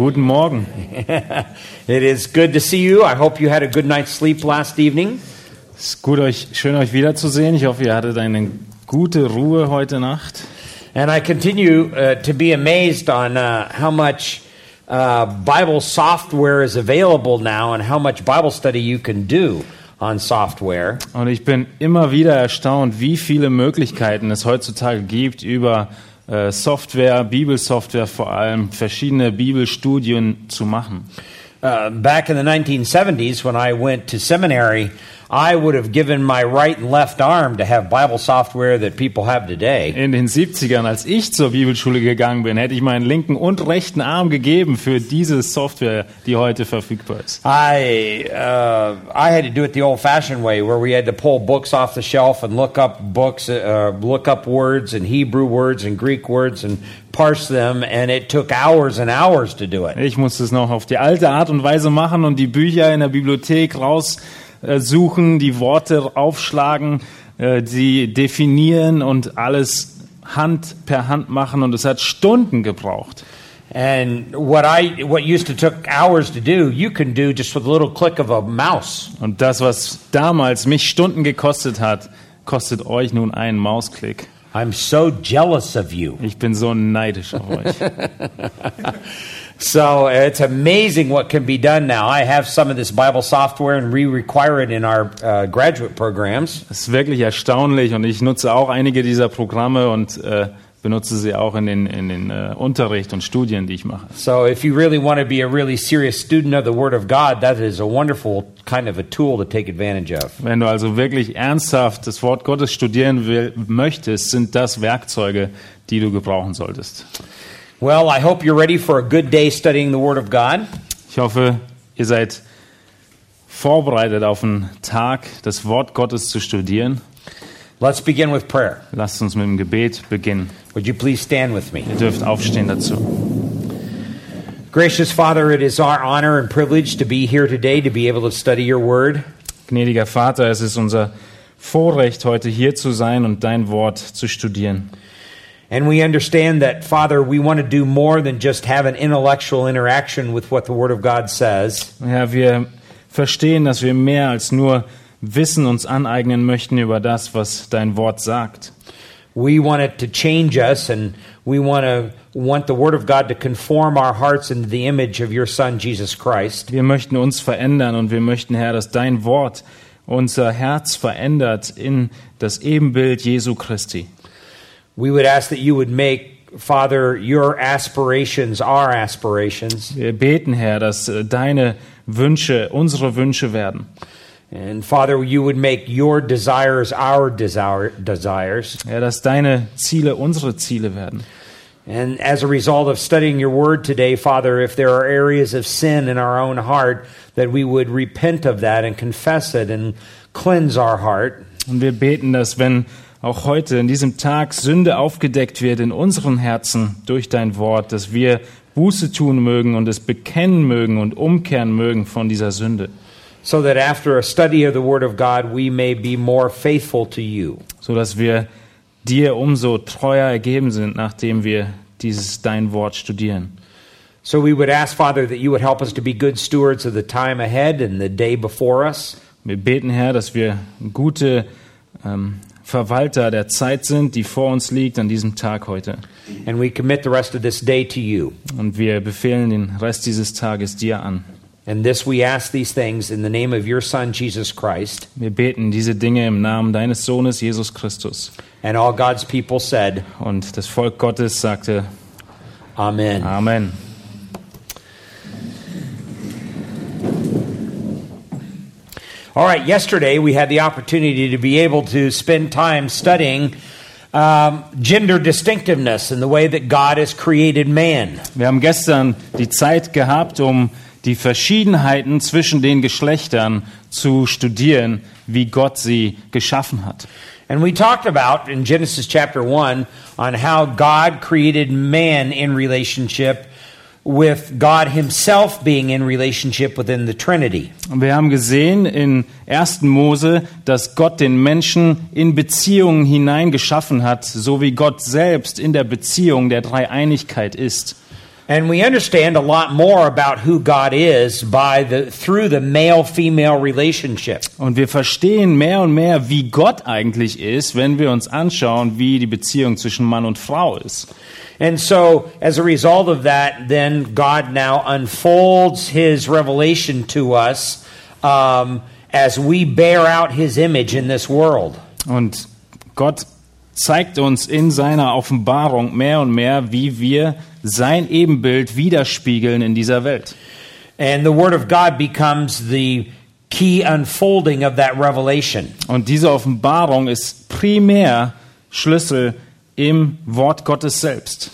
Guten Morgen. It is good to see you. I hope you had a good night's sleep last evening. Es ist gut, euch, schön, euch wiederzusehen. Ich hoffe, ihr hattet eine gute Ruhe heute Nacht. And I continue uh, to be amazed on uh, how much uh, Bible software is available now and how much Bible study you can do on software. Und ich bin immer wieder erstaunt, wie viele Möglichkeiten es heutzutage gibt über äh, Software, Bibelsoftware vor allem, verschiedene Bibelstudien zu machen. Uh, back in the 1970s, when I went to seminary, I would have given my right and left arm to have Bible software that people have today. In den 70ern, als ich zur Bibelschule gegangen bin, hätte ich meinen linken und rechten Arm gegeben für diese Software, die heute verfügbar ist. I uh, I had to do it the old-fashioned way, where we had to pull books off the shelf and look up books, uh, look up words and Hebrew words and Greek words and parse them, and it took hours and hours to do it. Ich musste es noch auf die alte Art und Weise machen und die Bücher in der Bibliothek raussuchen, die Worte aufschlagen, äh, die definieren und alles Hand per Hand machen und es hat Stunden gebraucht. And what I what used to took hours to do, you can do just with a little click of a mouse. Und das, was damals mich Stunden gekostet hat, kostet euch nun einen Mausklick. I'm so jealous of you. Ich bin so neidisch auf euch. So it's amazing what can be done now. I have some of this Bible software, and we require it in our uh, graduate programs. Es ist wirklich erstaunlich und ich nutze auch einige dieser Programme und äh, benutze sie auch in den, in den äh, Unterricht und Studien, die ich mache. So if you really want to be a really serious student of the Word of God, that is a wonderful kind of a tool to take advantage of. Wenn du also wirklich ernsthaft das Wort Gottes studieren will, möchtest, sind das Werkzeuge, die du gebrauchen solltest. Well, I hope you're ready for a good day studying the Word of God. Ich hoffe, ihr seid vorbereitet auf einen Tag, das Wort Gottes zu studieren. Let's begin with prayer. Lasst uns mit dem Gebet beginnen. Would you please stand with me? Ihr dürft aufstehen dazu. Gracious Father, it is our honor and privilege to be here today to be able to study your Word. Gnädiger Vater, es ist unser Vorrecht, heute hier zu sein und dein Wort zu studieren. And we understand that, Father, we want to do more than just have an intellectual interaction with what the Word of God says. Ja, wir verstehen, dass wir mehr als nur Wissen uns aneignen möchten über das, was dein Wort sagt. We want it to change us, and we want to want the Word of God to conform our hearts into the image of your Son, Jesus Christ. Wir möchten uns verändern und wir möchten, Herr, dass dein Wort unser Herz verändert in das Ebenbild Jesu Christi. We would ask that you would make, Father, your aspirations our aspirations. Wir beten, Herr, dass äh, deine Wünsche unsere Wünsche werden. And Father, you would make your desires our desire, desires. Ja, dass deine Ziele unsere Ziele werden. And as a result of studying your word today, Father, if there are areas of sin in our own heart, that we would repent of that and confess it and cleanse our heart. Und wir beten, dass wenn auch heute in diesem Tag Sünde aufgedeckt wird in unseren Herzen durch dein Wort, dass wir Buße tun mögen und es bekennen mögen und umkehren mögen von dieser Sünde, so that after a study of the Word of God, we may be more faithful to you. so dass wir dir umso treuer ergeben sind, nachdem wir dieses dein Wort studieren. So we would ask, Father, that you would help us to be good stewards of the time ahead and the day before us. Wir beten, Herr, dass wir gute ähm, Verwalter der Zeit sind, die vor uns liegt an diesem Tag heute. And we commit the rest of this day to you. Und wir befehlen den Rest dieses Tages dir an. And this we ask these things in the name of your Son, Jesus Christ. Wir beten diese Dinge im Namen deines Sohnes Jesus Christus. And all God's people said, Und das Volk Gottes sagte Amen. Amen. All right, yesterday we had the opportunity to be able to spend time studying um, gender distinctiveness and the way that God has created man. Wir haben gestern die Zeit gehabt, um die Verschiedenheiten zwischen den Geschlechtern zu studieren, wie Gott sie geschaffen hat. And we talked about in Genesis chapter 1 on how God created man in relationship with God himself being in relationship within the Trinity. Wir haben gesehen in 1. Mose, dass Gott den Menschen in Beziehungen hineingeschaffen hat, so wie Gott selbst in der Beziehung der Dreieinigkeit ist. And we understand a lot more about who God is by the through the male-female relationship. Und wir verstehen mehr und mehr, wie Gott eigentlich ist, wenn wir uns anschauen, wie die Beziehung zwischen Mann und Frau ist. And so, as a result of that, then God now unfolds His revelation to us um, as we bear out His image in this world. Und Gott zeigt uns in seiner Offenbarung mehr und mehr, wie wir sein Ebenbild widerspiegeln in dieser Welt. And the Word of God becomes the key unfolding of that revelation. Und diese Offenbarung ist primär Schlüssel im Wort Gottes selbst.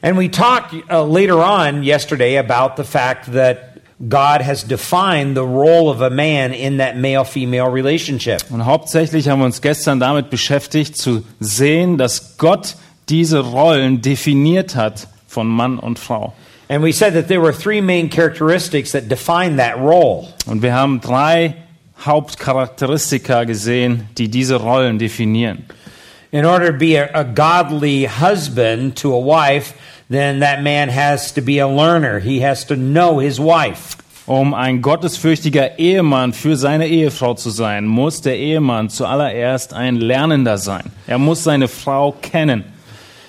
And we talked uh, later on yesterday about the fact that God has defined the role of a man in that male female relationship. Und hauptsächlich haben wir uns gestern damit beschäftigt, zu sehen, dass Gott diese Rollen definiert hat von Mann und Frau. And we said that there were three main characteristics that define that role. Und wir haben drei Hauptcharakteristika gesehen, die diese Rollen definieren. In order to be a, a godly husband to a wife, then that man has to be a learner. He has to know his wife. Um ein gottesfürchtiger Ehemann für seine Ehefrau zu sein, muss der Ehemann zuallererst ein Lernender sein. Er muss seine Frau kennen.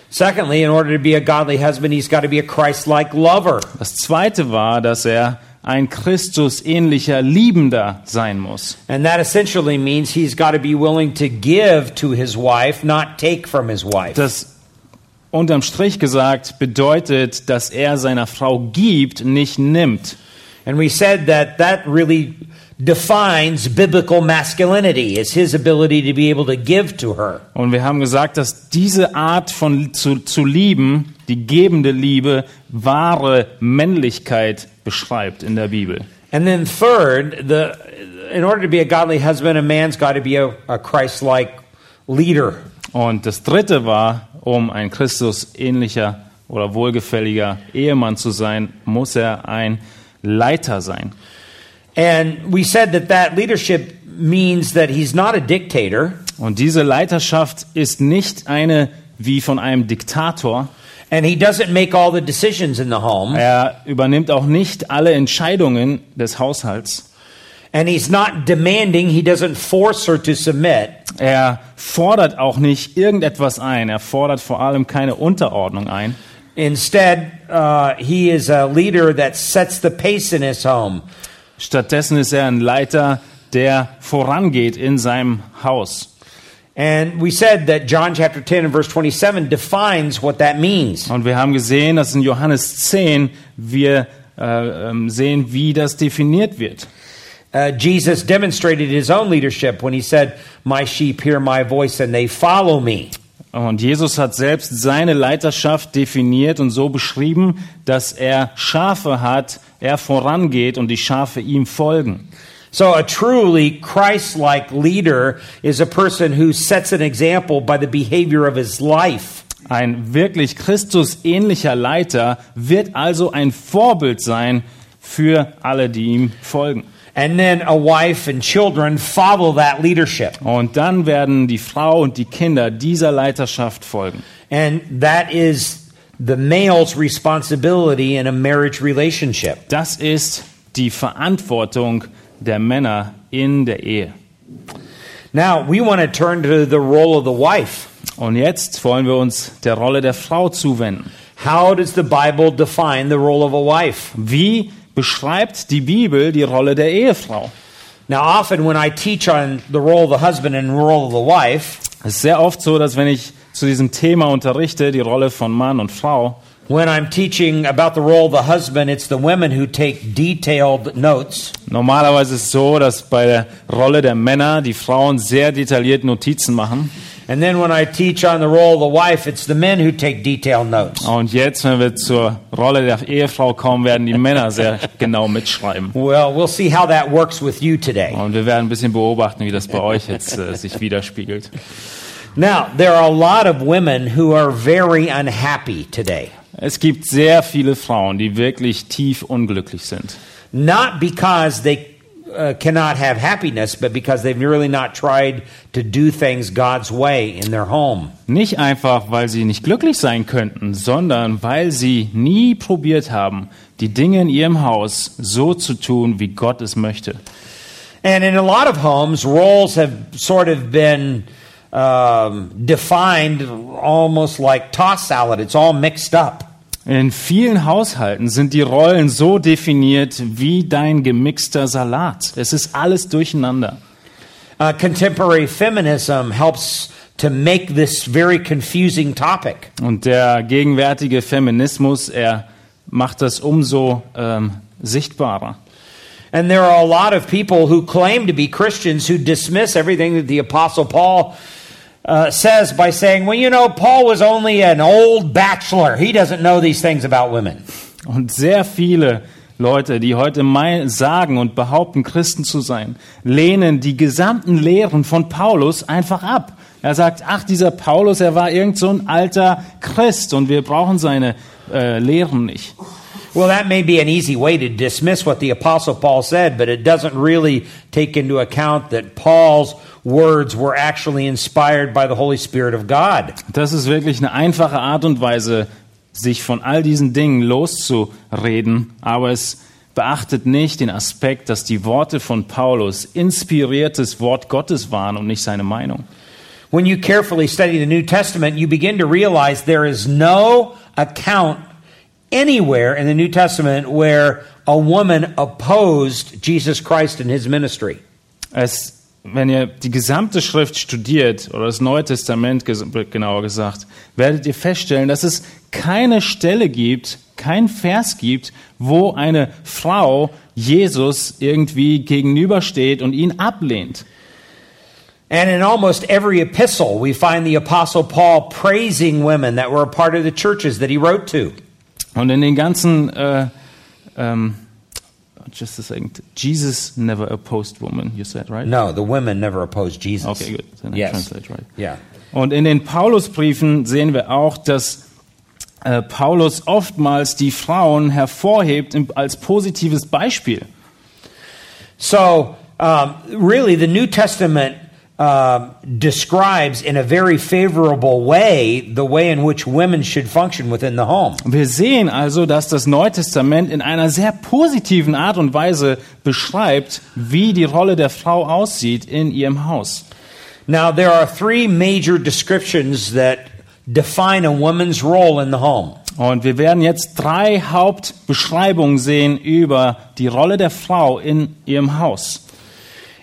Secondly, in order to be a godly husband, he's got to be a Christ like lover. Das zweite war, dass er ein Christus-ähnlicher Liebender sein muss. And that essentially means he's got to be willing to give to his wife, not take from his wife. Das unterm Strich gesagt bedeutet, dass er seiner Frau gibt, nicht nimmt. And we said that that really defines biblical masculinity. It's his ability to be able to give to her. Und wir haben gesagt, dass diese Art von zu, zu lieben, die gebende Liebe, wahre Männlichkeit beschreibt in der Bibel. And then third, the in order to be a godly husband, a man's got to be a, a Christ-like leader. Und das dritte war, um ein Christus ähnlicher oder wohlgefälliger Ehemann zu sein, muss er ein Leiter sein. And we said that that leadership means that he's not a dictator. Und diese Leiterschaft ist nicht eine wie von einem Diktator. And he doesn't make all the decisions in the home. Er übernimmt auch nicht alle Entscheidungen des Haushalts. And he's not demanding, he doesn't force her to submit. Er fordert auch nicht irgendetwas ein. Er fordert vor allem keine Unterordnung ein. Instead, uh, he is a leader that sets the pace in his home. Stattdessen ist er ein Leiter, der vorangeht in seinem Haus. And we said that John chapter 10 and verse 27 defines what that means. Und wir haben gesehen, dass in Johannes 10 wir äh, ähm, sehen, wie das definiert wird. Uh, Jesus demonstrated his own leadership when he said, My sheep hear my voice and they follow me. Und Jesus hat selbst seine Leiterschaft definiert und so beschrieben, dass er Schafe hat, er vorangeht und die Schafe ihm folgen. So, a truly Christ like leader is a person who sets an example by the behavior of his life. Ein wirklich Christus-ähnlicher Leiter wird also ein Vorbild sein für alle, die ihm folgen. And then a wife and children follow that leadership. Und dann werden die Frau und die Kinder dieser Leiterschaft folgen. And that is the male's responsibility in a marriage relationship. Das ist die Verantwortung der Männer in der Ehe. Now, we want to turn to the role of the wife. Und jetzt wollen wir uns der Rolle der Frau zuwenden. How does the Bible define the role of a wife? Wie beschreibt die Bibel die Rolle der Ehefrau? Now, often when I teach on the role of the husband and role of the wife, Es ist sehr oft so, dass wenn ich zu diesem Thema unterrichte, die Rolle von Mann und Frau, when I'm teaching about the role of the husband, it's the women who take detailed notes. normalerweise ist es so, dass bei der Rolle der Männer die Frauen sehr detailliert Notizen machen. And then when I teach on the role of the wife, it's the men who take detailed notes. Ah, und jetzt, wenn wir zur Rolle der Ehefrau kommen, werden die Männer sehr genau mitschreiben. Well, we'll see how that works with you today. Und wir werden ein bisschen beobachten, wie das bei euch jetzt äh, sich widerspiegelt. Now, there are a lot of women who are very unhappy today. Es gibt sehr viele Frauen, die wirklich tief unglücklich sind. Not because they uh, cannot have happiness, but because they've really not tried to do things God's way in their home. Nicht einfach, weil sie nicht glücklich sein könnten, sondern weil sie nie probiert haben, die Dinge in ihrem Haus so zu tun, wie Gott es möchte. And in a lot of homes, roles have sort of been um, defined almost like toss salad. It's all mixed up. In vielen Haushalten sind die Rollen so definiert wie dein gemixter Salat. Es ist alles durcheinander. Uh, contemporary feminism helps to make this very confusing topic. Und der gegenwärtige Feminismus, er macht das umso ähm, sichtbarer. And there are a lot of people who claim to be Christians who dismiss everything that the Apostle Paul uh, says by saying, well, you know, Paul was only an old bachelor. He doesn't know these things about women. Und sehr viele Leute, die heute sagen und behaupten, Christen zu sein, lehnen die gesamten Lehren von Paulus einfach ab. Er sagt, ach, dieser Paulus, er war irgend so ein alter Christ und wir brauchen seine äh, Lehren nicht. Well, that may be an easy way to dismiss what the Apostle Paul said, but it doesn't really take into account that Paul's words were actually inspired by the Holy Spirit of God. Das ist wirklich eine einfache Art und Weise, sich von all diesen Dingen loszureden, aber es beachtet nicht den Aspekt, dass die Worte von Paulus inspiriertes Wort Gottes waren und nicht seine Meinung. When you carefully study the New Testament, you begin to realize there is no account anywhere in the New Testament where a woman opposed Jesus Christ and his ministry. Es, wenn ihr die gesamte Schrift studiert, oder das Neue Testament genauer gesagt, werdet ihr feststellen, dass es keine Stelle gibt, kein Vers gibt, wo eine Frau Jesus irgendwie gegenübersteht und ihn ablehnt. And in almost every epistle, we find the Apostle Paul praising women that were a part of the churches that he wrote to. Und in den ganzen, äh, ähm, just a second, Jesus never opposed woman, you said, right? No, the women never opposed Jesus. Okay, good. Then I Yes. translate right. Yeah. Und in den Paulusbriefen sehen wir auch, dass äh, Paulus oftmals die Frauen hervorhebt als positives Beispiel. So, um, really, the New Testament describes in a very favorable way the way in which women should function within the home. Wir sehen also, dass das Neue Testament in einer sehr positiven Art und Weise beschreibt, wie die Rolle der Frau aussieht in ihrem Haus. Now, there are three major descriptions that define a woman's role in the home. Und wir werden jetzt drei Hauptbeschreibungen sehen über die Rolle der Frau in ihrem Haus.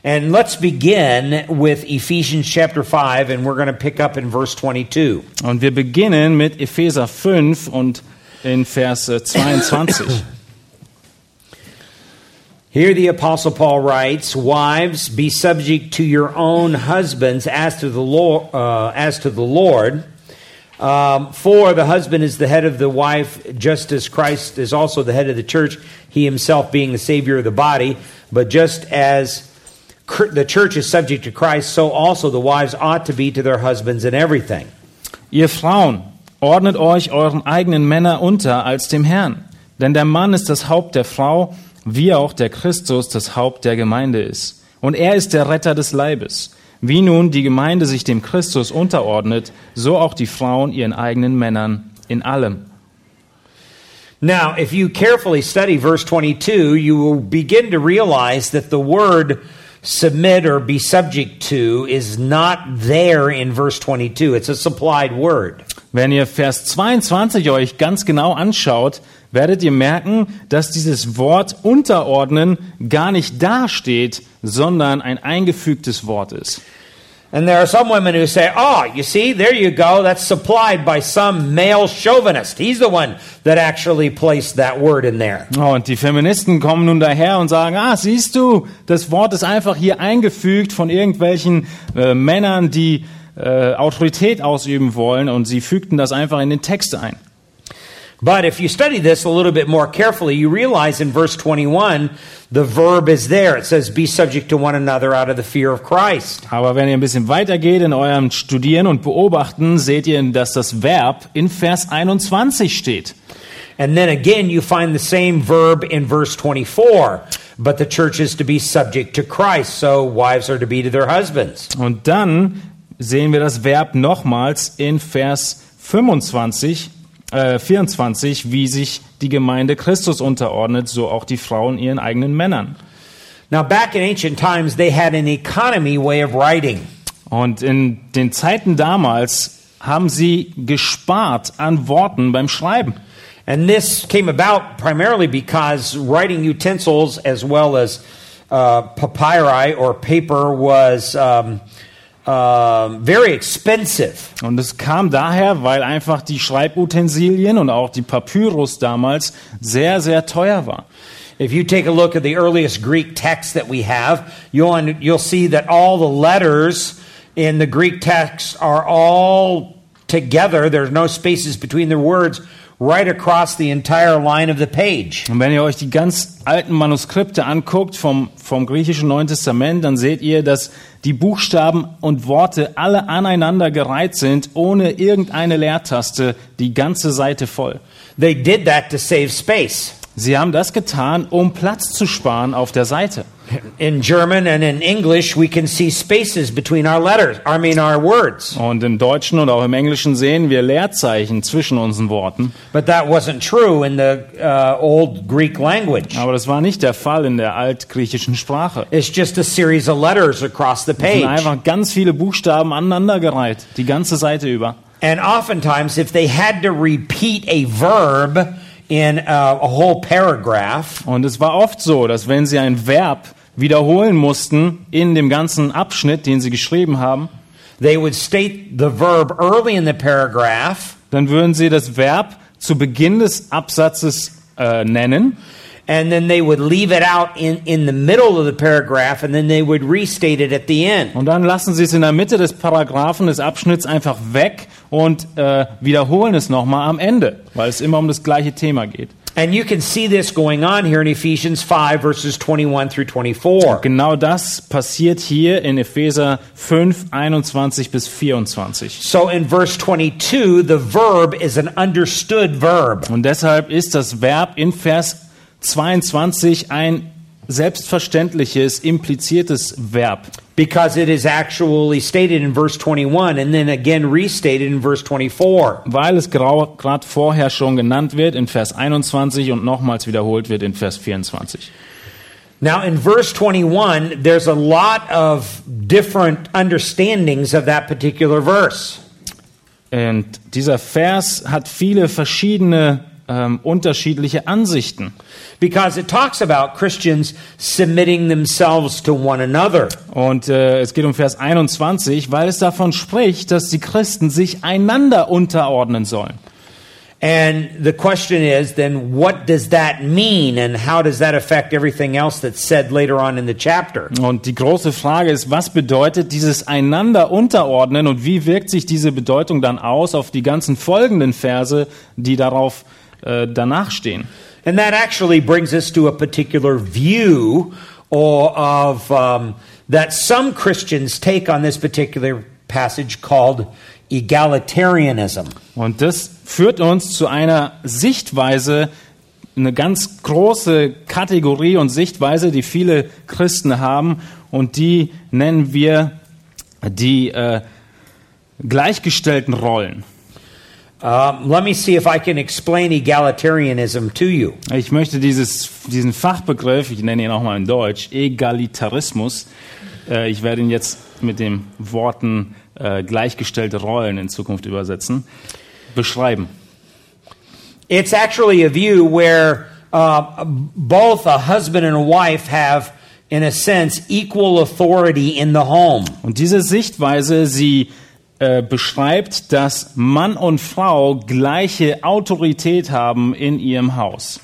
And let's begin with Ephesians chapter 5, and we're going to pick up in verse 22. Und wir beginnen mit Epheser 5 und in Vers äh, 22. Here the apostle Paul writes, "Wives, be subject to your own husbands as to the Lord, uh, as to the Lord. Um, for the husband is the head of the wife, just as Christ is also the head of the church, he himself being the savior of the body. But just as the church is subject to Christ, so also the wives ought to be to their husbands in everything." Ihr Frauen, ordnet euch euren eigenen Männer unter als dem Herrn. Denn der Mann ist das Haupt der Frau, wie auch der Christus das Haupt der Gemeinde ist. Und er ist der Retter des Leibes. Wie nun die Gemeinde sich dem Christus unterordnet, so auch die Frauen ihren eigenen Männern in allem. Now, if you carefully study verse 22, you will begin to realize that the word submit or be subject to is not there in verse 22. It's a supplied word. Wenn ihr Vers 22 euch ganz genau anschaut, werdet ihr merken, dass dieses Wort unterordnen gar nicht dasteht, sondern ein eingefügtes Wort ist. And there are some women who say, oh, you see, there you go. That's supplied by some male chauvinist. He's the one that actually placed that word in there. Oh, und die Feministen kommen nun daher und sagen, ah, siehst du, das Wort ist einfach hier eingefügt von irgendwelchen äh, Männern, die äh, Autorität ausüben wollen und sie fügten das einfach in den Text ein. But if you study this a little bit more carefully, you realize in verse 21, the verb is there. It says, Be subject to one another out of the fear of Christ. Aber wenn ihr ein bisschen weitergeht in eurem Studieren und Beobachten, seht ihr, dass das Verb in Vers 21 steht. And then again, you find the same verb in verse 24. But the church is to be subject to Christ, so wives are to be to their husbands. Und dann sehen wir das Verb nochmals in Vers 25, äh, 24, wie sich die Gemeinde Christus unterordnet, so auch die Frauen ihren eigenen Männern. Now, back in ancient times, they had an economy way of writing. Und in den Zeiten damals haben sie gespart an Worten beim Schreiben. And this came about primarily because writing utensils as well as uh, papyri or paper was um, um very expensive. Und es kam daher, weil einfach die Schreibutensilien und auch die Papyrus damals sehr, sehr teuer war. If you take a look at the earliest Greek text that we have, you'll, you'll see that all the letters in the Greek text are all together. There's no spaces between the words right across the entire line of the page. Und wenn ihr euch die ganz alten Manuskripte anguckt vom, vom griechischen Neuen Testament, dann seht ihr, dass die Buchstaben und Worte alle aneinander gereiht sind, ohne irgendeine Leertaste, die ganze Seite voll. They did that to save space. Sie haben das getan, um Platz zu sparen auf der Seite. In German and in English, we can see spaces between our letters, I mean our words. Und im Deutschen und auch im Englischen sehen wir Leerzeichen zwischen unseren Worten. But that wasn't true in the uh, old Greek language. Aber das war nicht der Fall in der altgriechischen Sprache. It's just a series of letters across the Es sind page. einfach ganz viele Buchstaben aneinandergereiht, die ganze Seite über. And oftentimes, if they had to repeat a verb in uh, a whole paragraph, Und es war oft so, dass wenn sie ein Verb wiederholen mussten in dem ganzen Abschnitt, den sie geschrieben haben, they would state the verb early in the paragraph, dann würden sie das Verb zu Beginn des Absatzes äh, nennen and then they would leave it out in, in the middle of the paragraph, and then they would restate it at the end. und dann lassen sie es in der Mitte des Paragraphen des Abschnitts einfach weg und äh, wiederholen es nochmal am Ende, weil es immer um das gleiche Thema geht. And you can see this going on here in Ephesians 5, verses 21 through 24. Genau das passiert hier in Epheser 5, 21 bis 24. So in verse 22, the verb is an understood verb. Und deshalb ist das Verb in Vers 22 ein selbstverständliches, impliziertes Verb. Because it is actually stated in verse 21 and then again restated in verse 24. Weil es gerade vorher schon genannt wird in Vers 21 und nochmals wiederholt wird in Vers 24. Now, in verse 21, there's a lot of different understandings of that particular verse. Und dieser Vers hat viele verschiedene ähm, unterschiedliche Ansichten. Because it talks about Christians submitting themselves to one another. Und äh, es geht um Vers 21, weil es davon spricht, dass die Christen sich einander unterordnen sollen. And the question is then, what does that mean, and how does that affect everything else that's said later on in the chapter? Und die große Frage ist, was bedeutet dieses einander unterordnen und wie wirkt sich diese Bedeutung dann aus auf die ganzen folgenden Verse, die darauf äh, danach stehen? And that actually brings us to a particular view or of um, that some Christians take on this particular passage called egalitarianism. Und das führt uns zu einer Sichtweise, eine ganz große Kategorie und Sichtweise, die viele Christen haben und die nennen wir die äh, gleichgestellten Rollen. Ich möchte dieses, diesen Fachbegriff, ich nenne ihn auch mal in Deutsch, Egalitarismus, äh, ich werde ihn jetzt mit den Worten äh, gleichgestellte Rollen in Zukunft übersetzen, beschreiben. It's actually a view where uh, both a husband and a wife have, in a sense, equal authority in the home. Und diese Sichtweise, sie äh, beschreibt, dass Mann und Frau gleiche Autorität haben in ihrem Haus.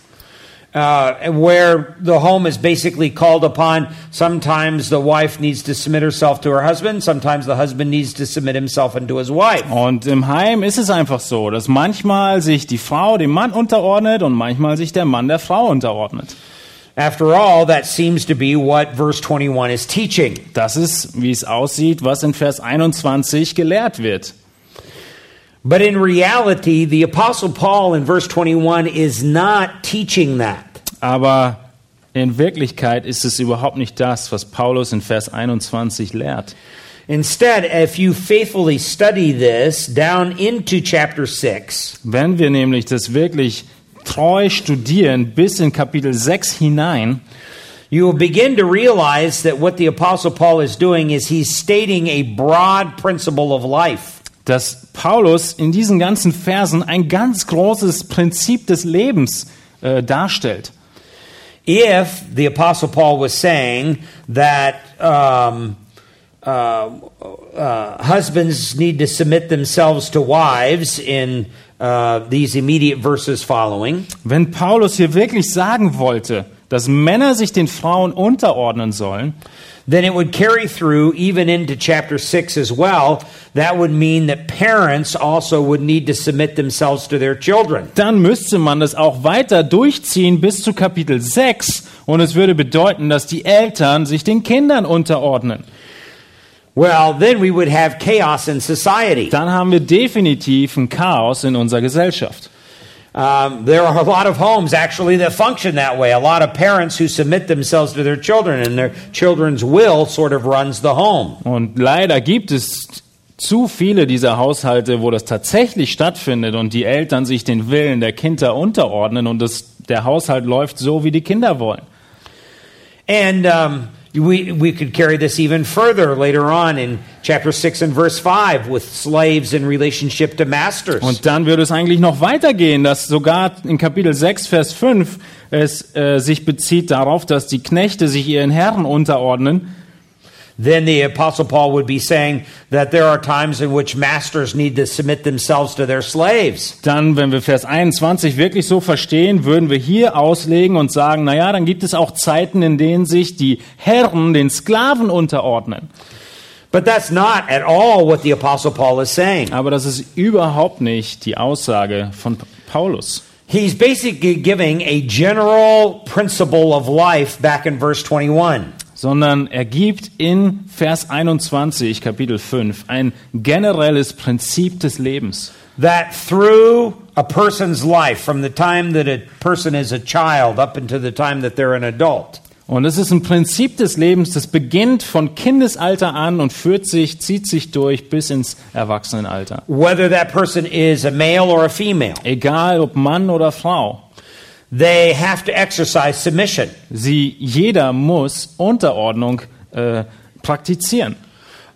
uh, where the home is basically called upon. Sometimes the wife needs to submit herself to her husband, sometimes the husband needs to submit himself unto his wife. Und im Heim ist es einfach so, dass manchmal sich die Frau dem Mann unterordnet und manchmal sich der Mann der Frau unterordnet. After all, that seems to be what verse 21 is teaching. Das ist, wie es aussieht, was in Vers 21 gelehrt wird. But in reality, the Apostle Paul in verse 21 is not teaching that. Aber in Wirklichkeit ist es überhaupt nicht das, was Paulus in Vers 21 lehrt. Instead, if you faithfully study this down into chapter 6, Wenn wir nämlich das wirklich treu studieren bis in Kapitel 6 hinein, you will begin to realize that what the Apostle Paul is doing is he's stating a broad principle of life. dass Paulus in diesen ganzen Versen ein ganz großes Prinzip des Lebens äh, darstellt. If the Apostle Paul was saying that um, uh, uh, husbands need to submit themselves to wives in uh, these immediate verses following, Wenn Paulus hier wirklich sagen wollte, dass Männer sich den Frauen unterordnen sollen, then it would carry through even into chapter 6 as well. That would mean that parents also would need to submit themselves to their children. dann müsste man das auch weiter durchziehen bis zu Kapitel 6 und es würde bedeuten, dass die Eltern sich den Kindern unterordnen. Well, then we would have chaos in society. Dann haben wir definitiv ein Chaos in unserer Gesellschaft. Um, there are a lot of homes actually that function that way. A lot of parents who submit themselves to their children, and their children's will sort of runs the home. Und leider gibt es zu viele dieser Haushalte, wo das tatsächlich stattfindet und die Eltern sich den Willen der Kinder unterordnen und das, der Haushalt läuft so, wie die Kinder wollen. And um, we, we could carry this even further later on in chapter 6 and verse 5 with slaves in relationship to masters. Und dann würde es eigentlich noch weitergehen, dass sogar in Kapitel 6, Vers 5 es äh, sich bezieht darauf, dass die Knechte sich ihren Herren unterordnen. Then the Apostle Paul would be saying that there are times in which masters need to submit themselves to their slaves. Dann, wenn wir Vers 21 wirklich so verstehen, würden wir hier auslegen und sagen, naja, dann gibt es auch Zeiten, in denen sich die Herren den Sklaven unterordnen. But that's not at all what the Apostle Paul is saying. Aber das ist überhaupt nicht die Aussage von Paulus. He's basically giving a general principle of life back in verse 21. sondern er gibt in Vers 21, Kapitel 5, ein generelles Prinzip des Lebens. That through a person's life, from the time that a person is a child up until the time that they're an adult, Und es ist ein Prinzip des Lebens, das beginnt von Kindesalter an und führt sich, zieht sich durch bis ins Erwachsenenalter. whether that person is a male or a female, Egal ob Mann oder Frau. They have to exercise submission. Sie, jeder muss Unterordnung äh, praktizieren.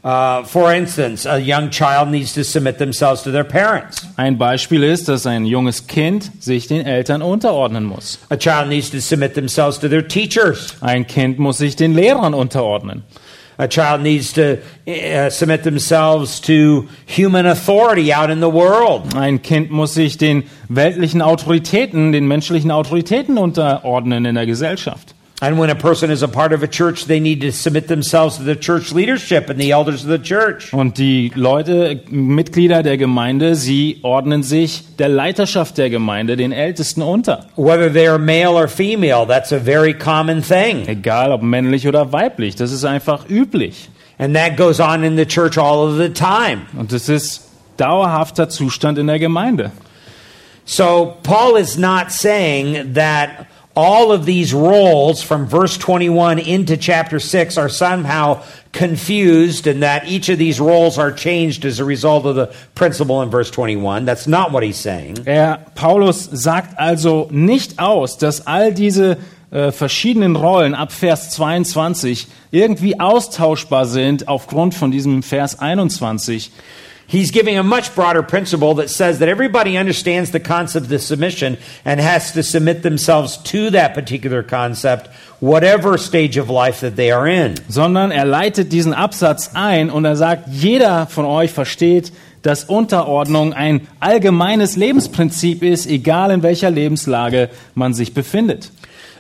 Uh, for instance, a young child needs to submit themselves to their parents. Ein Beispiel ist, dass ein junges Kind sich den Eltern unterordnen muss. A child needs to submit themselves to their teachers. Ein Kind muss sich den Lehrern unterordnen. A child needs to uh, submit themselves to human authority out in the world. Ein Kind muss sich den weltlichen Autoritäten, den menschlichen Autoritäten unterordnen in der Gesellschaft. And when a person is a part of a church, they need to submit themselves to the church leadership and the elders of the church. Und die Leute, Mitglieder der Gemeinde, sie ordnen sich der Leiterschaft der Gemeinde, den Ältesten unter. Whether they are male or female, that's a very common thing. Egal ob männlich oder weiblich, das ist einfach üblich. And that goes on in the church all of the time. Und das ist dauerhafter Zustand in der Gemeinde. So Paul is not saying that all of these roles from verse 21 into chapter 6 are somehow confused and that each of these roles are changed as a result of the principle in verse 21. That's not what he's saying. Er, Paulus sagt also nicht aus, dass all diese äh, verschiedenen Rollen ab Vers 22 irgendwie austauschbar sind aufgrund von diesem Vers 21. He's giving a much broader principle that says that everybody understands the concept of submission and has to submit themselves to that particular concept, whatever stage of life that they are in. sondern er leitet diesen Absatz ein und er sagt, jeder von euch versteht dass Unterordnung ein allgemeines Lebensprinzip ist, egal in welcher Lebenslage man sich befindet.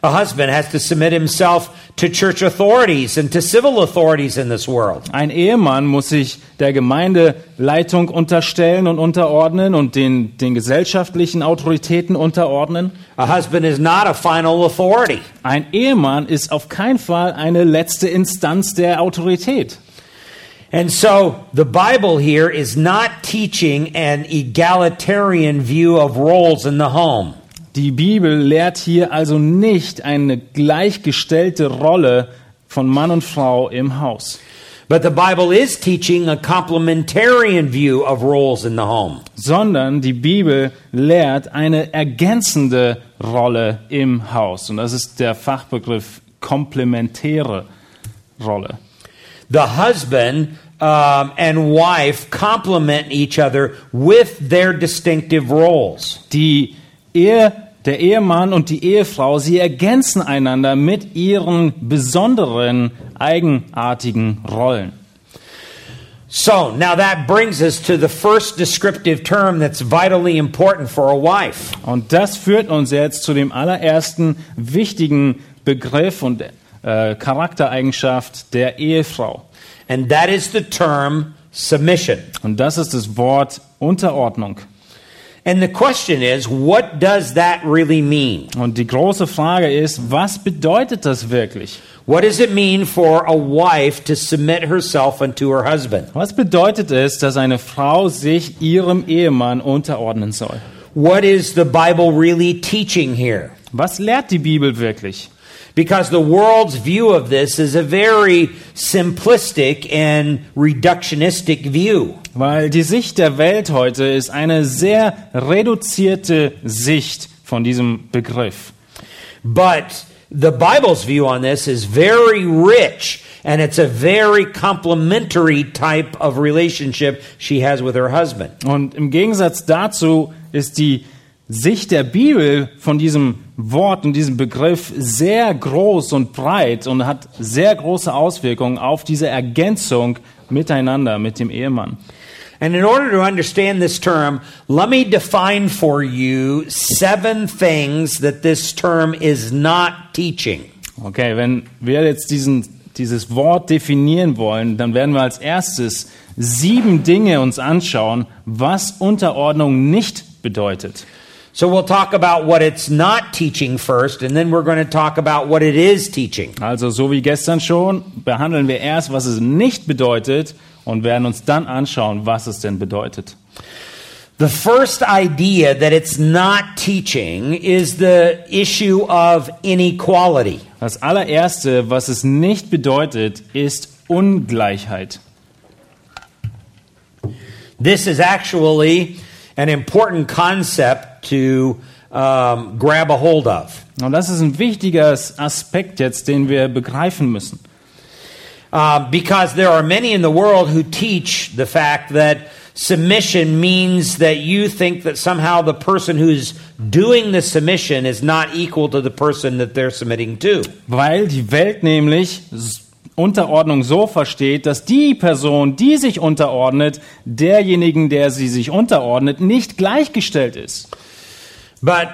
A husband has to submit himself to church authorities and to civil authorities in this world. Ein Ehemann muss sich der Gemeindeleitung unterstellen und unterordnen und den, den gesellschaftlichen Autoritäten unterordnen. A husband is not a final authority. Ein Ehemann ist auf keinen Fall eine letzte Instanz der Autorität. And so the Bible here is not teaching an egalitarian view of roles in the home. Die Bibel lehrt hier also nicht eine gleichgestellte Rolle von Mann und Frau im Haus, But the Bible is teaching a complementarian view of roles in the home. sondern die Bibel lehrt eine ergänzende Rolle im Haus. Und das ist der Fachbegriff komplementäre Rolle. The husband um, and wife complement each other with their distinctive roles. Die Ehe, der Ehemann und die Ehefrau, sie ergänzen einander mit ihren besonderen, eigenartigen Rollen. So now that brings us to the first descriptive term that's vitally important for a wife. Und das führt uns jetzt zu dem allerersten wichtigen Begriff und äh, Charaktereigenschaft der Ehefrau. And that is the term submission. Und das ist das Wort Unterordnung. And the question is, what does that really mean? Und die große Frage ist, was bedeutet das wirklich? What does it mean for a wife to submit herself unto her husband? Was bedeutet es, dass eine Frau sich ihrem Ehemann unterordnen soll? What is the Bible really teaching here? Was lehrt die Bibel wirklich? Because the world's view of this is a very simplistic and reductionistic view. Weil die Sicht der Welt heute ist eine sehr reduzierte Sicht von diesem Begriff. But the Bible's view on this is very rich and it's a very complementary type of relationship she has with her husband. Und im Gegensatz dazu ist die Sicht der Bibel von diesem Wort und diesem Begriff sehr groß und breit und hat sehr große Auswirkungen auf diese Ergänzung miteinander mit dem Ehemann. And in order to understand this term, let me define for you seven things that this term is not teaching. Okay, wenn wir jetzt diesen, dieses Wort definieren wollen, dann werden wir als erstes sieben Dinge uns anschauen, was Unterordnung nicht bedeutet. So we'll talk about what it's not teaching first, and then we're going to talk about what it is teaching. Also so wie gestern schon, behandeln wir erst, was es nicht bedeutet und werden uns dann anschauen, was es denn bedeutet. The first idea that it's not teaching is the issue of inequality. Das allererste, was es nicht bedeutet, ist Ungleichheit. This is actually an important concept to um, grab a hold of. Und das ist ein wichtiger Aspekt jetzt, den wir begreifen müssen. Um, because there are many in the world who teach the fact that submission means that you think that somehow the person who's doing the submission is not equal to the person that they're submitting to. Weil die Welt nämlich Unterordnung so versteht, dass die Person, die sich unterordnet, derjenigen, der sie sich unterordnet, nicht gleichgestellt ist. But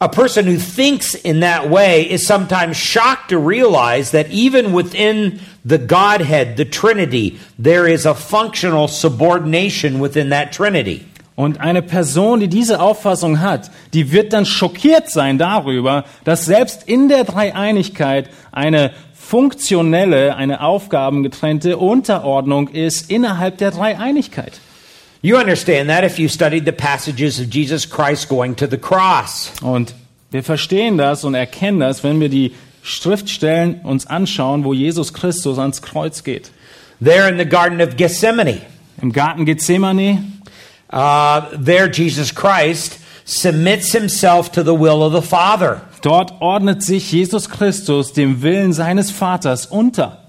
a person who thinks in that way is sometimes shocked to realize that even within the Godhead, the Trinity, there is a functional subordination within that Trinity. Und eine Person, die diese Auffassung hat, die wird dann schockiert sein darüber, dass selbst in der Dreieinigkeit eine funktionelle, eine aufgabengetrennte Unterordnung ist innerhalb der Dreieinigkeit. You understand that if you studied the passages of Jesus Christ going to the cross. Und wir verstehen das und erkennen das, wenn wir die Schriftstellen uns anschauen, wo Jesus Christus ans Kreuz geht. There in the Garden of Gethsemane, Im Garten Gethsemane, uh, there Jesus Christ submits himself to the will of the Father. dort ordnet sich Jesus Christus dem Willen seines Vaters unter.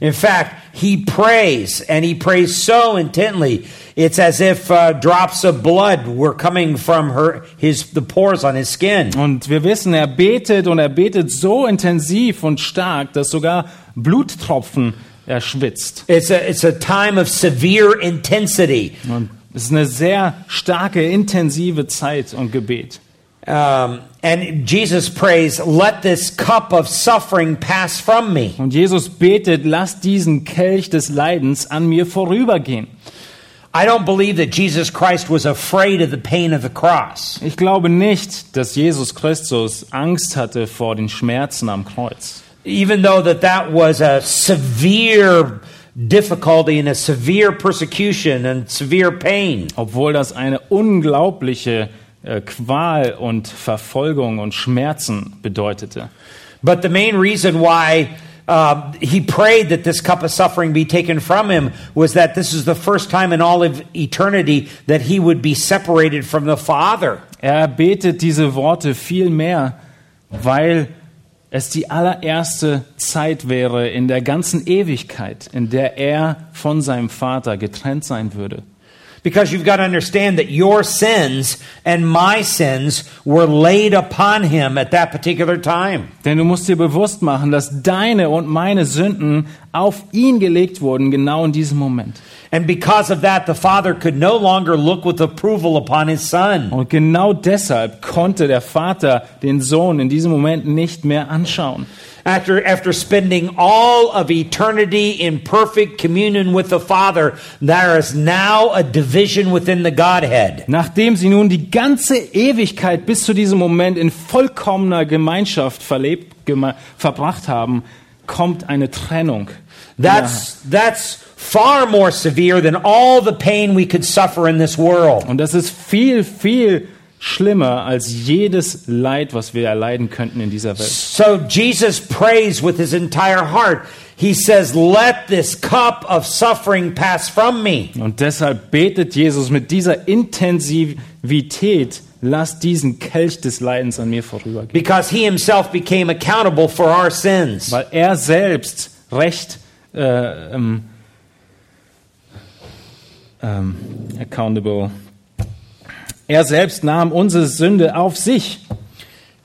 In fact, he prays, and he prays so intently. It's as if uh, drops of blood were coming from her, his, the pores on his skin. Und wir wissen, er betet und er betet so intensiv und stark, dass sogar Bluttropfen er schwitzt. It's a, it's a time of severe intensity. Und es ist eine sehr starke, intensive Zeit und Gebet. Um, and Jesus prays, Let this cup of suffering pass from me. Und Jesus betet, lass diesen Kelch des Leidens an mir vorübergehen. I don't believe that Jesus Christ was afraid of the pain of the cross. Ich glaube nicht, dass Jesus Christus Angst hatte vor den Schmerzen am Kreuz. Even though that that was a severe difficulty and a severe persecution and severe pain. Obwohl das eine unglaubliche Qual und Verfolgung und Schmerzen bedeutete. But the main reason why uh, he prayed that this cup of suffering be taken from him was that this is the first time in all of eternity that he would be separated from the Father. Er betet diese Worte viel mehr, weil es die allererste Zeit wäre in der ganzen Ewigkeit, in der er von seinem Vater getrennt sein würde. Because you've got to understand that your sins and my sins were laid upon him at that particular time. Denn du musst dir bewusst machen, dass deine und meine Sünden auf ihn gelegt wurden, genau in diesem Moment. And because of that, the Father could no longer look with approval upon his Son. Und genau deshalb konnte der Vater den Sohn in diesem Moment nicht mehr anschauen. After, after spending all of eternity in perfect communion with the Father, there is now a division within the Godhead. Nachdem sie nun die ganze Ewigkeit bis zu diesem Moment in vollkommener Gemeinschaft verlebt, verbracht haben, kommt eine Trennung. That's, that's far more severe than all the pain we could suffer in this world. Und das ist viel, viel schlimmer als jedes Leid, was wir erleiden könnten in dieser Welt. So Jesus prays with his entire heart. He says, Let this cup of suffering pass from me. Und deshalb betet Jesus mit dieser Intensivität, lass diesen Kelch des Leidens an mir vorübergehen. Because he himself became accountable for our sins. Weil er selbst recht äh, ähm, ähm, accountable. Er selbst nahm unsere Sünde auf sich.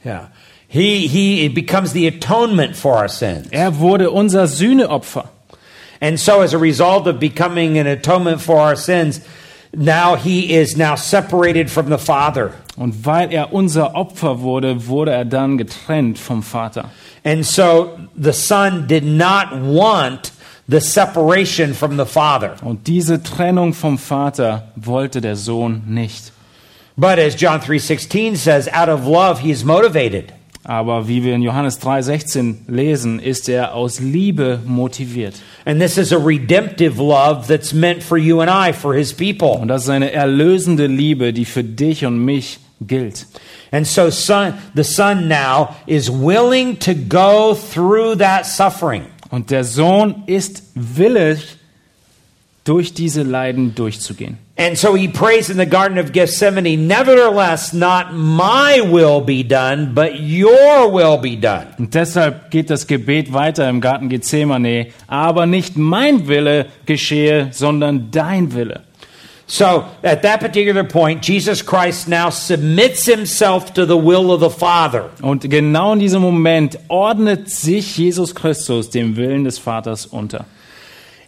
Yeah. He, he becomes the atonement for our sins. Er wurde unser Sühneopfer. And so, as a result of becoming an atonement for our sins, now he is now separated from the Father. Und weil er unser Opfer wurde, wurde er dann getrennt vom Vater. And so, the Son did not want the separation from the Father. Und diese Trennung vom Vater wollte der Sohn nicht. But as John 3:16 says, out of love he is motivated. Aber wie wir in Johannes 3:16 lesen, ist er aus Liebe motiviert. And this is a redemptive love that's meant for you and I, for his people. Und das ist eine erlösende Liebe, die für dich und mich gilt. And so son, the son now is willing to go through that suffering. Und der Sohn ist willig, durch diese Leiden durchzugehen. And so he prays in the Garden of Gethsemane, nevertheless, not my will be done, but your will be done. Und deshalb geht das Gebet weiter im Garten Gethsemane. Aber nicht mein Wille geschehe, sondern dein Wille. So at that particular point, Jesus Christ now submits himself to the will of the Father. Und genau in diesem Moment ordnet sich Jesus Christus dem Willen des Vaters unter.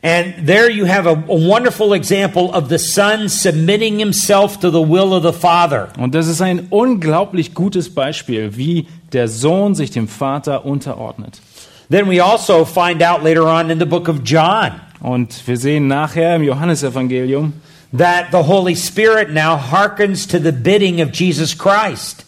And there you have a, a wonderful example of the Son submitting himself to the will of the Father. Und das ist ein unglaublich gutes Beispiel, wie der Sohn sich dem Vater unterordnet. Then we also find out later on in the book of John Und wir sehen nachher im Johannesevangelium, that the Holy Spirit now hearkens to the bidding of Jesus Christ,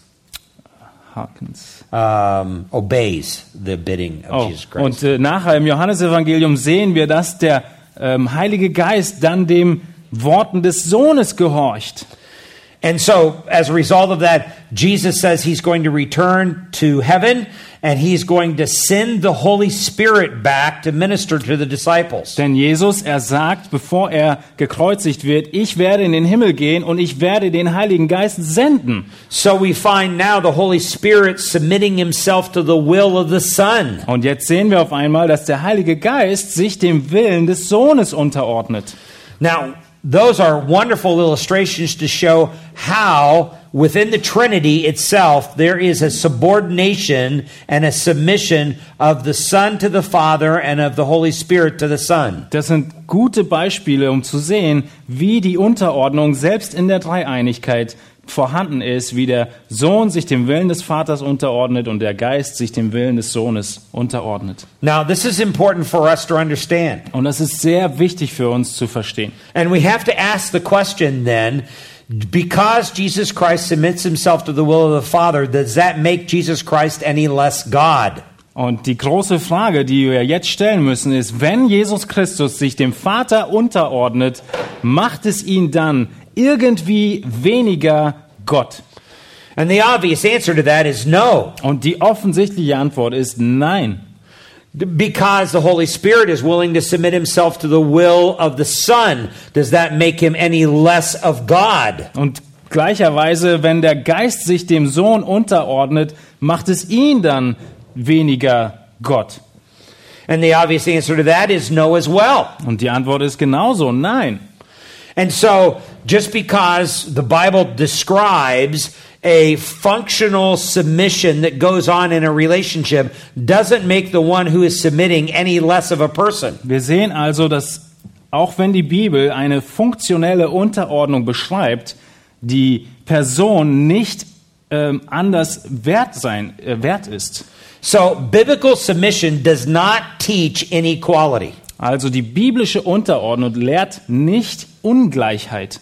Harkens. Um, obeys the bidding of Oh, Jesus Christ. und äh, nachher im Johannesevangelium sehen wir, dass der ähm, Heilige Geist dann dem Worten des Sohnes gehorcht. And so, as a result of that, Jesus says he's going to return to heaven and he's going to send the Holy Spirit back to minister to the disciples. Denn Jesus, er sagt, bevor er gekreuzigt wird, ich werde in den Himmel gehen und ich werde den Heiligen Geist senden. So we find now the Holy Spirit submitting himself to the will of the Son. Und jetzt sehen wir auf einmal, dass der Heilige Geist sich dem Willen des Sohnes unterordnet. Now, those are wonderful illustrations to show how within the Trinity itself, there is a subordination and a submission of the Son to the Father and of the Holy Spirit to the Son. Das sind gute Beispiele, um zu sehen, wie die Unterordnung selbst in der Dreieinigkeit vorhanden ist, wie der Sohn sich dem Willen des Vaters unterordnet und der Geist sich dem Willen des Sohnes unterordnet. Now, this is important for us to understand. Und das ist sehr wichtig für uns zu verstehen. And we have to ask the question then because Jesus Christ submits himself to the will of the Father, does that make Jesus Christ any less God? Und die große Frage, die wir jetzt stellen müssen, ist, wenn Jesus Christus sich dem Vater unterordnet, macht es ihn dann irgendwie weniger Gott? And the obvious answer to that is no. Und die offensichtliche Antwort ist nein. Because the Holy Spirit is willing to submit himself to the will of the Son, does that make him any less of God? Und gleicherweise, wenn der Geist sich dem Sohn unterordnet, macht es ihn dann weniger Gott. And the obvious answer to that is no as well. Und die Antwort ist genauso nein. And so, just because the Bible describes a functional submission that goes on in a relationship doesn't make the one who is submitting any less of a person. Wir sehen also, dass auch wenn die Bibel eine funktionelle Unterordnung beschreibt, die Person nicht ähm, anders wert sein äh, wert ist. So, biblical submission does not teach inequality. Also die biblische Unterordnung lehrt nicht Ungleichheit.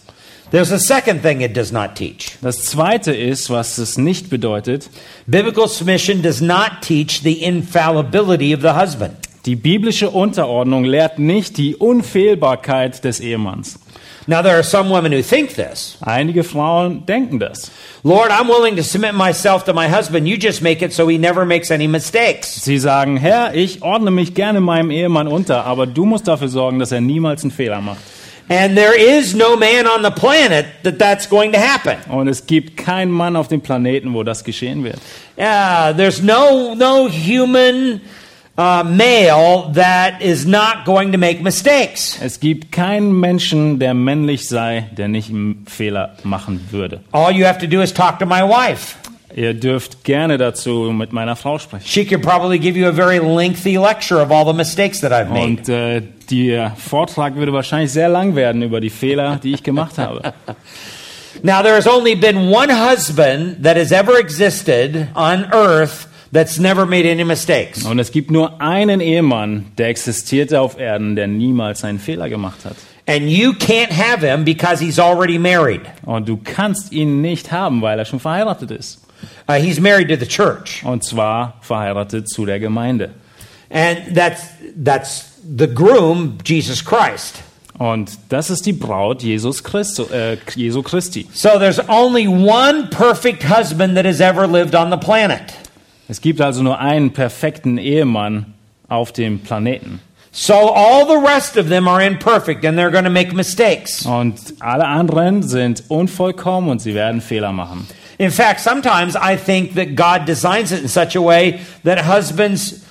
There's a second thing it does not teach. Das zweite ist, was es nicht bedeutet, Biblical submission does not teach the infallibility of the husband. die biblische Unterordnung lehrt nicht die Unfehlbarkeit des Ehemanns. Now, there are some women who think this. Einige Frauen denken das. Lord, I'm willing to submit myself to my husband. You just make it so he never makes any mistakes. Sie sagen, Herr, ich ordne mich gerne meinem Ehemann unter, aber du musst dafür sorgen, dass er niemals einen Fehler macht. And there is no man on the planet that that's going to happen. Und es gibt keinen Mann auf dem Planeten, wo das geschehen wird. Yeah, there's no no human uh, male that is not going to make mistakes. Es gibt keinen Menschen, der männlich sei, der nicht Fehler machen würde. All you have to do is talk to my wife. Ihr dürft gerne dazu mit meiner Frau sprechen. She could probably give you a very lengthy lecture of all the mistakes that I've made. Und äh, der Vortrag würde wahrscheinlich sehr lang werden über die Fehler, die ich gemacht habe. Now, there has only been one husband that has ever existed on earth that's never made any mistakes. Und es gibt nur einen Ehemann, der existierte auf Erden, der niemals einen Fehler gemacht hat. And you can't have him because he's already married. Und du kannst ihn nicht haben, weil er schon verheiratet ist. Uh, he's married to the church. Und zwar verheiratet zu der Gemeinde. And that's, that's the groom, Jesus Christ. Und das ist die Braut Jesus Christo, äh, Jesu Christi. So there's only one perfect husband that has ever lived on the planet. Es gibt also nur einen perfekten Ehemann auf dem Planeten. So all the rest of them are imperfect and they're going to make mistakes. Und alle anderen sind unvollkommen und sie werden Fehler machen. In fact, sometimes I think that God designs it in such a way that husbands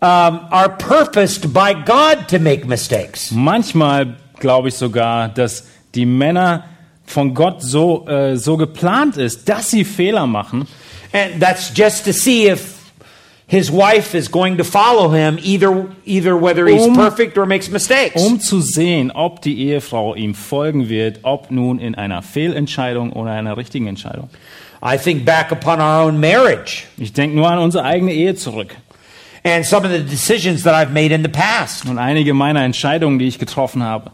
um, are purposed by God to make mistakes. Manchmal glaube ich sogar, dass die Männer von Gott so, äh, so geplant ist, dass sie Fehler machen. And that's just to see if his wife is going to follow him either either whether he's Um- perfect or makes mistakes. um zu sehen, ob die Ehefrau ihm folgen wird, ob nun in einer Fehlentscheidung oder einer richtigen Entscheidung. I think back upon our own marriage Ich denke nur an unsere eigene Ehe zurück and some of the decisions that I've made in the past. und einige meiner Entscheidungen, die ich getroffen habe.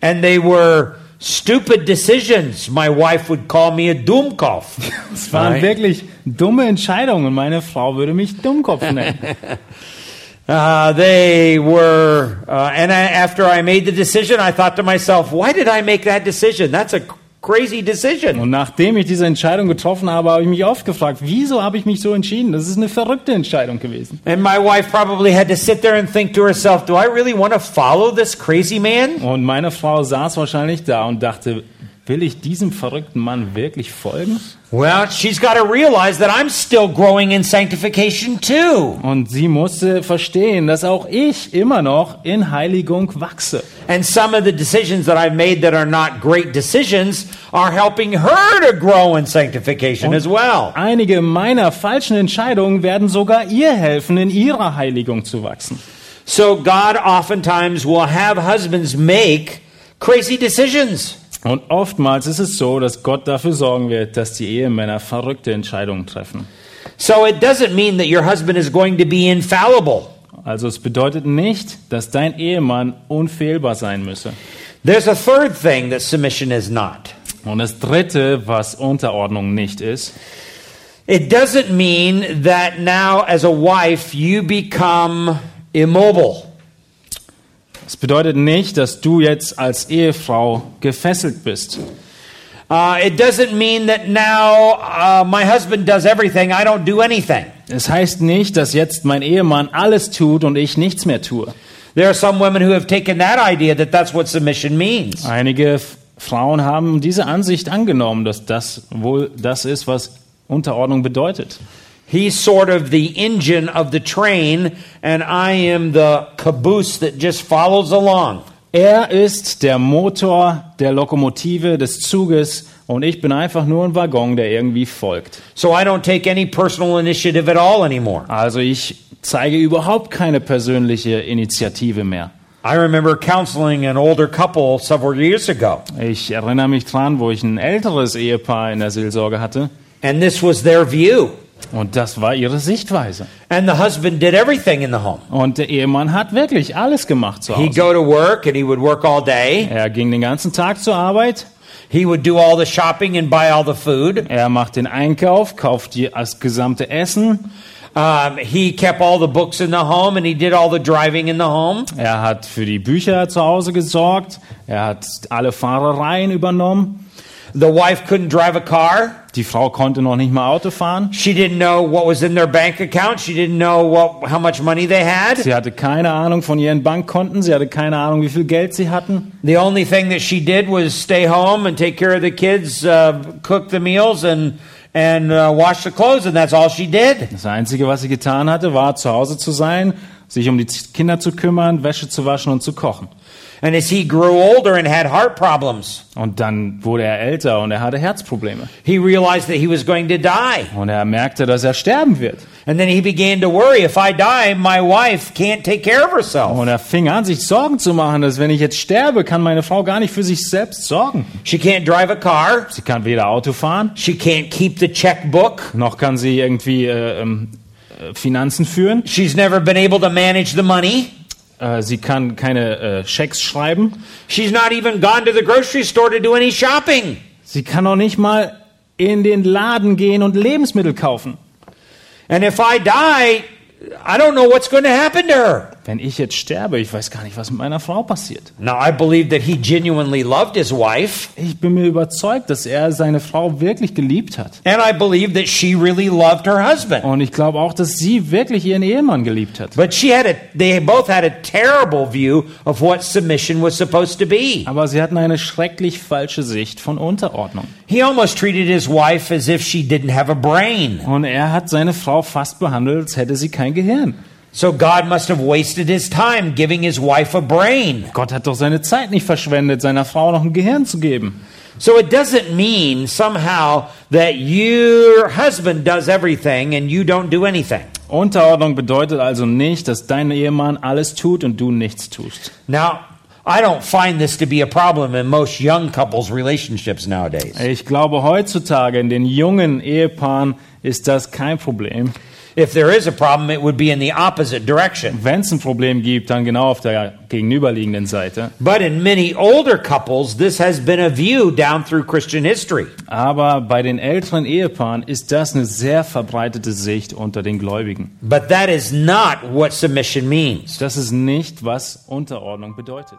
And they were stupid decisions. My wife would call me a Dummkopf. Es waren Right. wirklich dumme Entscheidungen meine Frau würde mich Dummkopf nennen. Uh, they were, uh, and I, after I made the decision, I thought to myself, why did I make that decision? That's a crazy decision. Und nachdem ich diese Entscheidung getroffen habe, habe ich mich oft gefragt, wieso habe ich mich so entschieden? Das ist eine verrückte Entscheidung gewesen. And my wife probably had to sit there and think to herself, do I really want to follow this crazy man? Und meine Frau saß wahrscheinlich da und dachte, Will ich diesem verrückten Mann wirklich folgen? Well, she's got to realize that I'm still growing in sanctification too. Und sie musste verstehen, dass auch ich immer noch in Heiligung wachse. And some of the decisions that I've made that are not great decisions are helping her to grow in sanctification as well. Einige meiner falschen Entscheidungen werden sogar ihr helfen, in ihrer Heiligung zu wachsen. So God oftentimes will have husbands make crazy decisions. Und oftmals ist es so, dass Gott dafür sorgen wird, dass die Ehemänner verrückte Entscheidungen treffen. So it doesn't mean that your husband is going to be infallible. Also es bedeutet nicht, dass dein Ehemann unfehlbar sein müsse. There's a third thing that submission is not. Und das Dritte, was Unterordnung nicht ist, It doesn't mean that now, as a wife, you become immobile. Es bedeutet nicht, dass du jetzt als Ehefrau gefesselt bist. Uh, it doesn't mean that now uh, my husband does everything, I don't do anything. Es heißt nicht, dass jetzt mein Ehemann alles tut und ich nichts mehr tue. There are some women who have taken that idea that that's what submission means. Einige Frauen haben diese Ansicht angenommen, dass das wohl das ist, was Unterordnung bedeutet. He's sort of the engine of the train, and I am the caboose that just follows along. Er ist der Motor der Lokomotive des Zuges und ich bin einfach nur ein Waggon, der irgendwie folgt. So I don't take any personal initiative at all anymore. Also ich zeige überhaupt keine persönliche Initiative mehr. I remember counseling an older couple several years ago, Ich erinnere mich dran, wo ich ein älteres Ehepaar in der Seelsorge hatte and this was their view. Und das war ihre Sichtweise. And the husband did everything in the home. Und der Ehemann hat wirklich alles gemacht zu He'd Hause. go to work and he would work all day. Er ging den ganzen Tag zur Arbeit, He would do all the shopping and buy all the food. er macht den Einkauf, kauft die, das gesamte Essen, Um, he kept all the books in the home and he did all the driving in the home. er hat für die Bücher zu Hause gesorgt, er hat alle Fahrereien übernommen. The wife couldn't drive a car. Die Frau konnte noch nicht mal Auto fahren. She didn't know what was in their bank account. She didn't know what, how much money they had. Sie hatte keine Ahnung von ihren Bankkonten, sie hatte keine Ahnung, wie viel Geld sie hatten. The only thing that she did was stay home and take care of the kids, uh, cook the meals, and and uh, wash the clothes, and that's all she did. Das Einzige, was sie getan hatte, war zu Hause zu sein, sich um die Kinder zu kümmern, Wäsche zu waschen und zu kochen. And as he grew older and had heart problems, Und dann wurde er älter und er hatte Herzprobleme. he realized that he was going to die. Und er merkte, dass er sterben wird. And then he began to worry if I die, my wife can't take care of herself. Und er fing an, sich Sorgen zu machen, dass wenn ich jetzt sterbe, kann meine Frau gar nicht für sich selbst sorgen. She can't drive a car. Sie kann weder Auto fahren, She can't keep the checkbook. noch kann sie irgendwie äh, ähm, äh, Finanzen führen. She's never been able to manage the money. Äh, sie kann keine äh, Schecks schreiben. She's not even gone to the grocery store to do any shopping. Sie kann auch nicht mal in den Laden gehen und Lebensmittel kaufen. And if I die, I don't know what's going to happen to her. Wenn ich jetzt sterbe, ich weiß gar nicht, was mit meiner Frau passiert. Now, I believe that he genuinely loved his wife, Ich bin mir überzeugt, dass er seine Frau wirklich geliebt hat. and I believe that she really loved her husband. Und ich glaube auch, dass sie wirklich ihren Ehemann geliebt hat. But she had a, they both had a terrible view of what submission was supposed to be. Aber sie hatten eine schrecklich falsche Sicht von Unterordnung. He almost treated his wife as if she didn't have a brain. Und er hat seine Frau fast behandelt, als hätte sie kein Gehirn. So God must have wasted his time giving his wife a brain. Gott hat doch seine Zeit nicht verschwendet, seiner Frau noch ein Gehirn zu geben. So it doesn't mean somehow that your husband does everything and you don't do anything. Unterordnung bedeutet also nicht, dass dein Ehemann alles tut und du nichts tust. Now, I don't find this to be a problem in most young couples' relationships nowadays. Ich glaube, heutzutage in den jungen Ehepaaren ist das kein Problem. If there is a problem, it would be in the opposite direction. Wenn es ein Problem gibt, dann genau auf der gegenüberliegenden Seite. But in many older couples, this has been a view down through Christian history. Aber bei den älteren Ehepaaren ist das eine sehr verbreitete Sicht unter den Gläubigen. But that is not what submission means. Das ist nicht, was Unterordnung bedeutet.